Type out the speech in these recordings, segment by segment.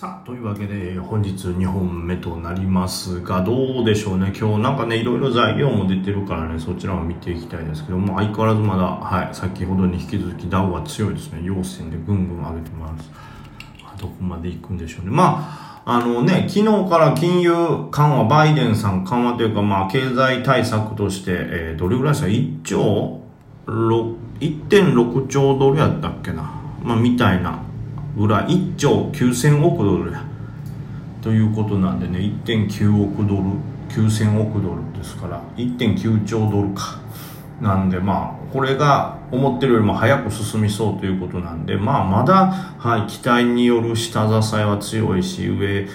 さあ、というわけで、本日2本目となりますが、どうでしょうね。今日なんかね、いろいろ材料も出てるからね、そちらを見ていきたいですけども、相変わらずまだ、はい、先ほどに引き続きダウは強いですね。陽線でぐんぐん上げてます。どこまで行くんでしょうね。まあ、あのね、昨日から金融緩和、バイデンさん緩和というか、まあ、経済対策として、えー、どれぐらいですか ?1 兆、1.6兆ドルやったっけな？まあ、みたいなぐらい1兆9000億ドルや。ということなんでね1.9億ドル9000億ドルですから1.9兆ドルか。なんでまあこれが思ってるよりも早く進みそうということなんでまあまだ、はい、期待による下支えは強いし上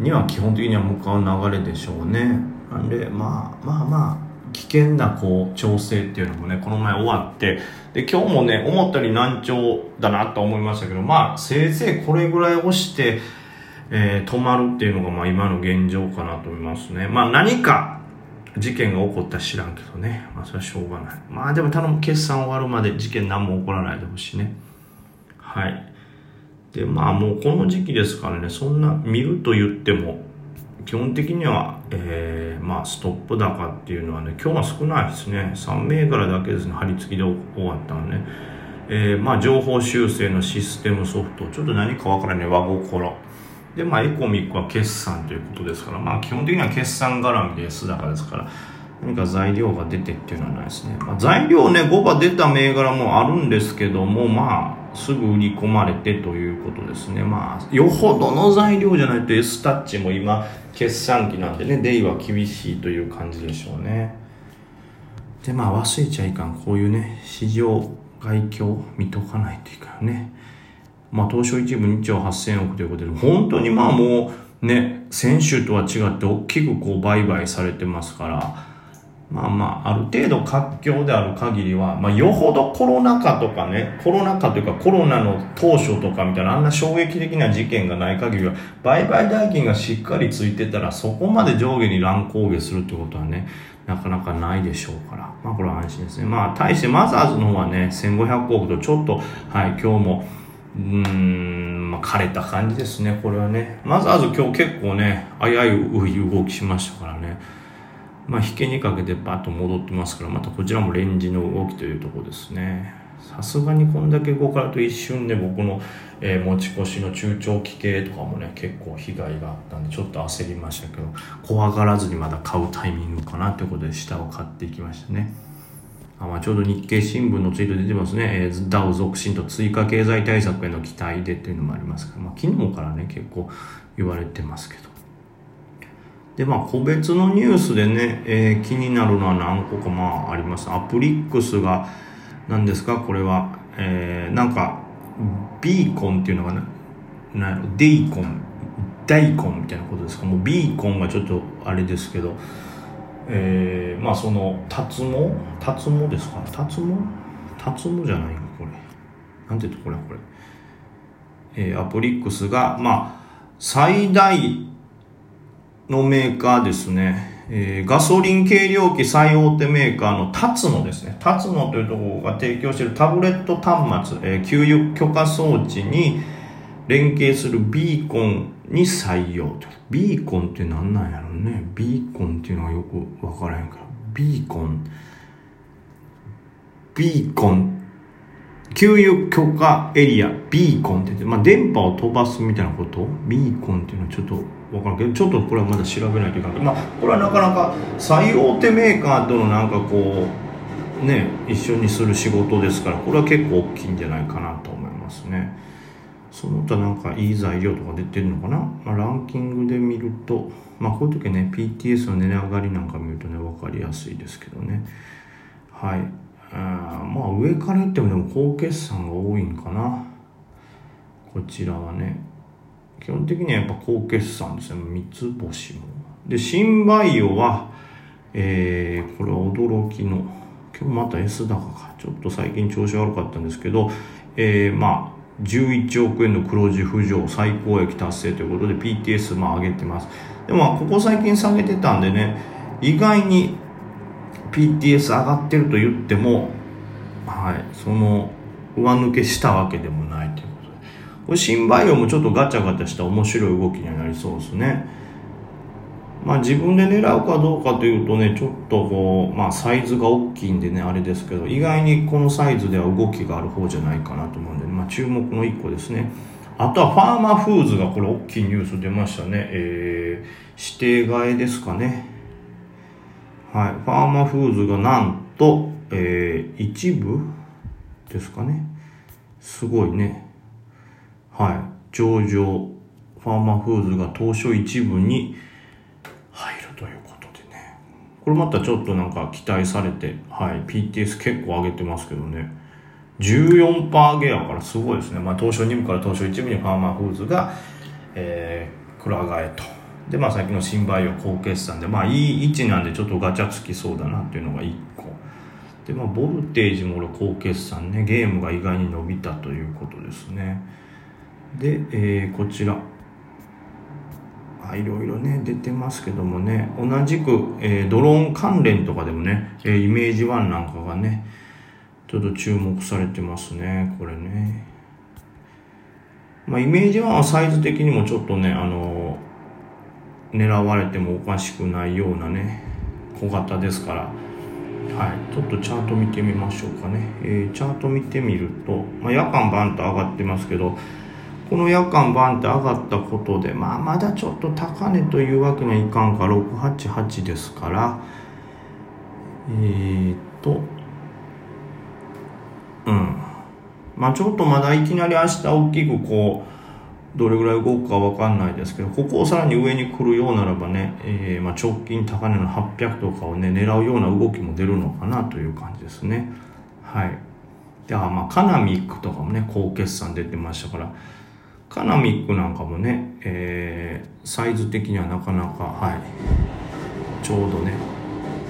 には基本的には向かう流れでしょうね。なんでまあまあまあ危険なこう調整っていうのもねこの前終わってで今日もね思ったより難聴だなと思いましたけどまあせいぜいこれぐらい押して、えー、止まるっていうのがまあ今の現状かなと思いますね。まあ何か事件が起こったら知らんけどね。まあそれはしょうがない。まあでも頼む決算終わるまで事件何も起こらないでほしいね。はい。でまあもうこの時期ですからねそんな見ると言っても基本的には、えー、まあ、ストップ高っていうのはね、今日は少ないですね。3銘柄だけですね、張り付きで終わったのね。えー、まあ、情報修正のシステムソフト、ちょっと何かわからない和心。で、まあ、エコミックは決算ということですから、まあ、基本的には決算絡みで安高ですから、何か材料が出てっていうのはないですね。まあ、材料ね、5番出た銘柄もあるんですけども、まあ、すぐ売り込まれてということですね。まあ、よほどの材料じゃないと S タッチも今、決算期なんでね、デイは厳しいという感じでしょうね。で、まあ忘れちゃいかん。こういうね、市場外況見とかないといかんね。まあ東証一部2兆8000億ということで、本当にまあもうね、先週とは違って大きくこう売買されてますから、まあまあ、ある程度活況である限りは、まあ、よほどコロナ禍とかね、コロナ禍というかコロナの当初とかみたいな、あんな衝撃的な事件がない限りは、売買代金がしっかりついてたら、そこまで上下に乱高下するってことはね、なかなかないでしょうから。まあ、これは安心ですね。まあ、対してマザーズの方はね、1500億とちょっと、はい、今日も、うーん、まあ、枯れた感じですね、これはね。マザーズ今日結構ね、危うい動きしましたからね。まあ、引けにかけてバッと戻ってますから、またこちらもレンジの動きというところですね。さすがにこんだけ動かれると一瞬で僕の、えー、持ち越しの中長期系とかもね、結構被害があったんで、ちょっと焦りましたけど、怖がらずにまだ買うタイミングかなということで下を買っていきましたね。あまあ、ちょうど日経新聞のツイート出てますね、えー、ダウ続伸と追加経済対策への期待でっていうのもありますけど、まあ、昨日からね、結構言われてますけど。で、まあ、個別のニュースでね、えー、気になるのは何個かまああります。アプリックスが、何ですか？これは、えー、なんか、ビーコンっていうのがな、なデイコン、ダイコンみたいなことですか？もうビーコンがちょっとあれですけど、えー、まあその、達毛達毛ですか？達毛達毛じゃないの？これ。なんて言うとこれこれ。えー、アプリックスが、まあ、最大のメーカーですね。えー、ガソリン計量器最大手メーカーのタツノですね。タツノというところが提供しているタブレット端末、えー、給油許可装置に連携するビーコンに採用と。ビーコンって何なんやろうね。ビーコンっていうのはよくわからへんから。ビーコン。ビーコン。給油許可エリア、ビーコンって言って、まあ、電波を飛ばすみたいなこと？ビーコンっていうのはちょっとわからんけど、ちょっとこれはまだ調べないといけないまあ、これはなかなか最大手メーカーとのなんかこう、ね、一緒にする仕事ですから、これは結構大きいんじゃないかなと思いますね。その他なんかいい材料とか出てるのかな、まあ、ランキングで見ると、まあ、こういう時ね、PTS の値上がりなんか見るとね、わかりやすいですけどね。はい。あまあ上から言ってもでも高決算が多いんかな。こちらはね。基本的にはやっぱ高決算ですね。三つ星も。で新バイオはえー、これは驚きの。今日また S 高か。ちょっと最近調子悪かったんですけどえー、まあ11億円の黒字浮上最高益達成ということで PTS まあ上げてます。でもここ最近下げてたんでね意外に PTS 上がってると言っても、はい、その上抜けしたわけでもないということでこれ新バイオもちょっとガチャガチャした面白い動きになりそうですね。まあ自分で狙うかどうかというとね、ちょっとこう、まあサイズが大きいんでね、あれですけど、意外にこのサイズでは動きがある方じゃないかなと思うんで、まあ注目の1個ですね。あとはファーマーフーズがこれ大きいニュース出ましたね。えー、指定買いですかね。はい。ファーマフーズがなんと、えー、一部ですかね。すごいね。はい、上場。ファーマフーズが東証一部に入るということでね。これまたちょっとなんか期待されて、はい、PTS 結構上げてますけどね。14%ゲアからすごいですね、まあ、東証2部から東証一部にファーマーフーズが、えー、くら替えと。でまあさっきの新バイオ高決算でまあいい位置なんでちょっとガチャつきそうだなっていうのが1個。でまあボルテージも高決算ねゲームが意外に伸びたということですね。で、えー、こちら。いろいろね出てますけどもね。同じく、えー、ドローン関連とかでもね、えー、イメージワンなんかがねちょっと注目されてますねこれね。まあイメージワンはサイズ的にもちょっとねあの狙われてもおかしくないようなね小型ですから。はい。ちょっとチャート見てみましょうかね、えー、チャート見てみると、まあ、夜間バンと上がってますけどこの夜間バンって上がったことで、まあ、まだちょっと高値というわけにはいかんか。688ですから。えー、っとうん。まあちょっとまだいきなり明日大きくこうどれぐらい動くかわかんないですけどここをさらに上に来るようならばね、えー、まあ直近高値の800とかをね狙うような動きも出るのかなという感じですね。はい。ではまあカナミックとかもね高決算出てましたからカナミックなんかもね、えー、サイズ的にはなかなか、はい、ちょうどね、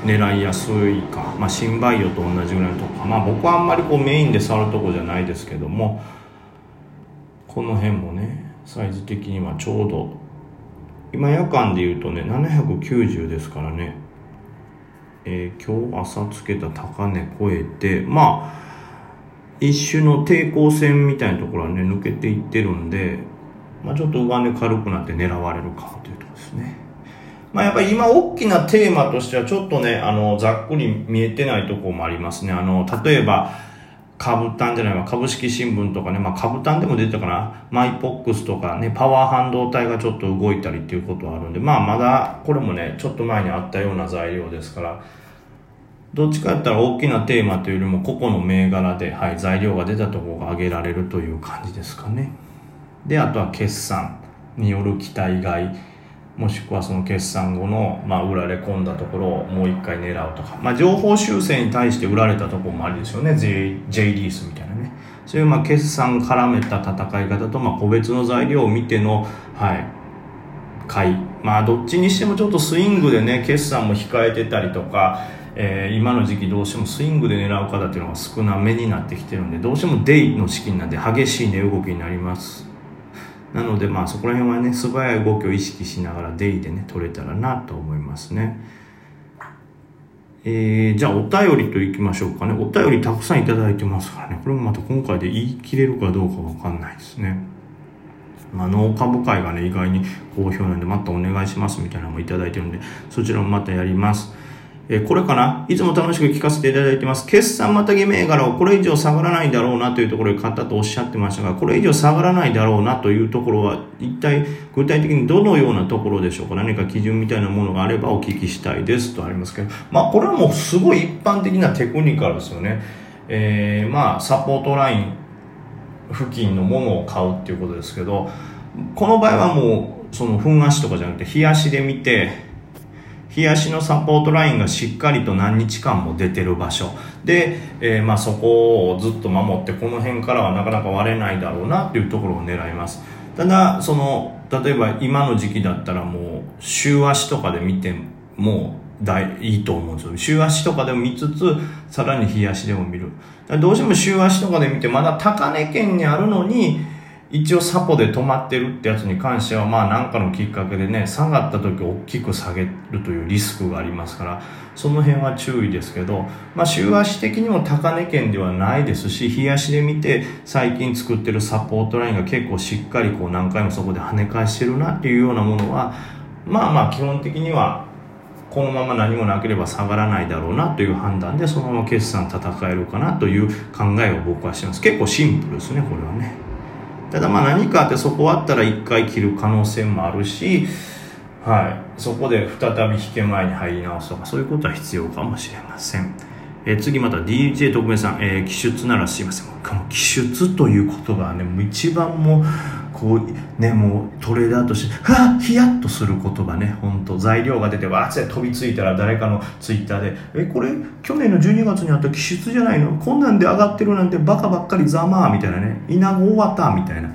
狙いやすいか、まあ、新バイオと同じぐらいのとこか、まあ僕はあんまりこうメインで触るとこじゃないですけども、この辺もね、サイズ的にはちょうど、今夜間で言うとね、790ですからね、えー、今日朝つけた高値超えて、まあ、一種の抵抗線みたいなところはね抜けていってるんで、まあ、ちょっと上値軽くなって狙われるかというところですね。まあ、やっぱり今大きなテーマとしてはちょっとね、あの、ざっくり見えてないとこもありますね。あの、例えば、株単じゃないわ、株式新聞とかね、まあ株単でも出てたかな、マイポックスとか。ね、パワー半導体がちょっと動いたりっていうことはあるんで、まあまだ、これもね、ちょっと前にあったような材料ですから、どっちかやったら大きなテーマというよりも個々の銘柄で、はい、材料が出たところが挙げられるという感じですかね。で、あとは決算による期待買い、もしくはその決算後の、まあ、売られ込んだところをもう一回狙うとか、まあ、情報修正に対して売られたところもありですよね。J, J リースみたいなね。そういうまあ決算絡めた戦い方と、まあ、個別の材料を見ての、はい、買い。まあ、どっちにしてもちょっとスイングでね、決算も控えてたりとか、えー、今の時期どうしてもスイングで狙う方っていうのが少なめになってきてるんでどうしてもデイの資金なんで激しい値動きになりますなのでまあそこら辺はね素早い動きを意識しながらデイでね取れたらなと思いますね。えー、じゃあお便りといきましょうかね。お便りたくさんいただいてますからね。これもまた今回で言い切れるかどうかわかんないですね。まあ、農家部会がね、意外に好評なんで、またお願いしますみたいなのもいただいてるんで、そちらもまたやります。えこれかな？いつも楽しく聞かせていただいてます。決算またぎ銘柄をこれ以上下がらないだろうなというところで買ったとおっしゃってましたが、これ以上下がらないだろうなというところは、一体具体的にどのようなところでしょうか？何か基準みたいなものがあればお聞きしたいですとありますけど、まあこれはもうすごい一般的なテクニカルですよね。えー、まあサポートライン付近のものを買うっていうことですけど、この場合はもうその粉足とかじゃなくて冷やしで見て、日足のサポートラインがしっかりと何日間も出てる場所。で、えー、まあそこをずっと守ってこの辺からはなかなか割れないだろうなっていうところを狙います。ただその例えば今の時期だったらもう週足とかで見ても大いいと思うんですよ。週足とかでも見つつさらに日足でも見る。どうしても週足とかで見てまだ高値圏にあるのに一応サポで止まってるってやつに関してはまあ何かのきっかけでね下がった時大きく下げるというリスクがありますからその辺は注意ですけど、まあ、週足的にも高値圏ではないですし日足で見て最近作ってるサポートラインが結構しっかりこう何回もそこで跳ね返してるなっていうようなものはまあまあ基本的にはこのまま何もなければ下がらないだろうなという判断でそのまま決算戦えるかなという考えを僕はしてます結構シンプルですねこれはね。ただまあ何かあってそこあったら1回切る可能性もあるし、はい、そこで再び引け前に入り直すとかそういうことは必要かもしれません。えー、次また DJ 特命さん、えー、気出ならすいません。気出という言葉はね、もう一番もこうねもうトレーダーとしてはヒヤッとする言葉ね。本当材料が出てわーって飛びついたら誰かのツイッターで「えこれ去年の12月にあった気出じゃないの？こんなんで上がってるなんてバカばっかりざまー」みたいなね「稲子終わった」みたいな。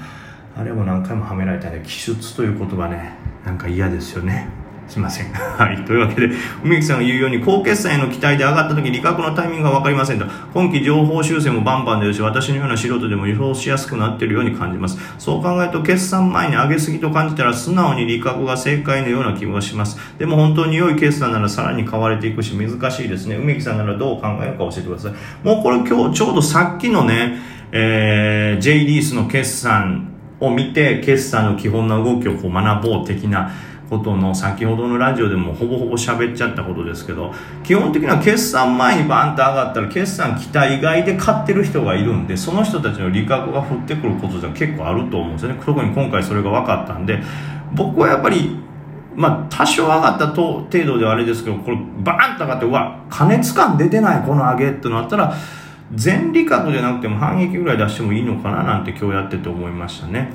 あれも何回もはめられたんで気出という言葉ね。なんか嫌ですよね。すいません。はい。というわけで、梅木さんが言うように、高決算への期待で上がった時、利確のタイミングが分かりませんと。今期情報修正もバンバン出るし、私のような素人でも予想しやすくなっているように感じます。そう考えると、決算前に上げすぎと感じたら、素直に利確が正解のような気がします。でも本当に良い決算ならさらに買われていくし、難しいですね。梅木さんならどう考えるか教えてください。もうこれ今日、ちょうどさっきのね、えー、J リースの決算を見て、決算の基本の動きをこう学ぼう的な、ことの先ほどのラジオでもほぼほぼ喋っちゃったことですけど基本的には決算前にバンと上がったら決算期待外で買ってる人がいるんでその人たちの利確が降ってくることじゃ結構あると思うんですよね特に今回それが分かったんで僕はやっぱりまあ多少上がったと程度ではあれですけどこれバーンと上がってうわ加熱感出てないこの上げってなったら全利確じゃなくても反撃ぐらい出してもいいのかななんて今日やってて思いましたね。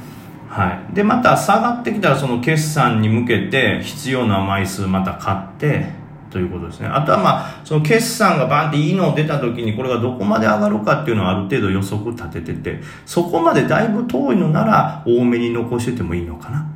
はい、でまた下がってきたらその決算に向けて必要な枚数また買ってということですね。あとはまあその決算がバンっていいの出た時にこれがどこまで上がるかっていうのはある程度予測立てててそこまでだいぶ遠いのなら多めに残しててもいいのかな。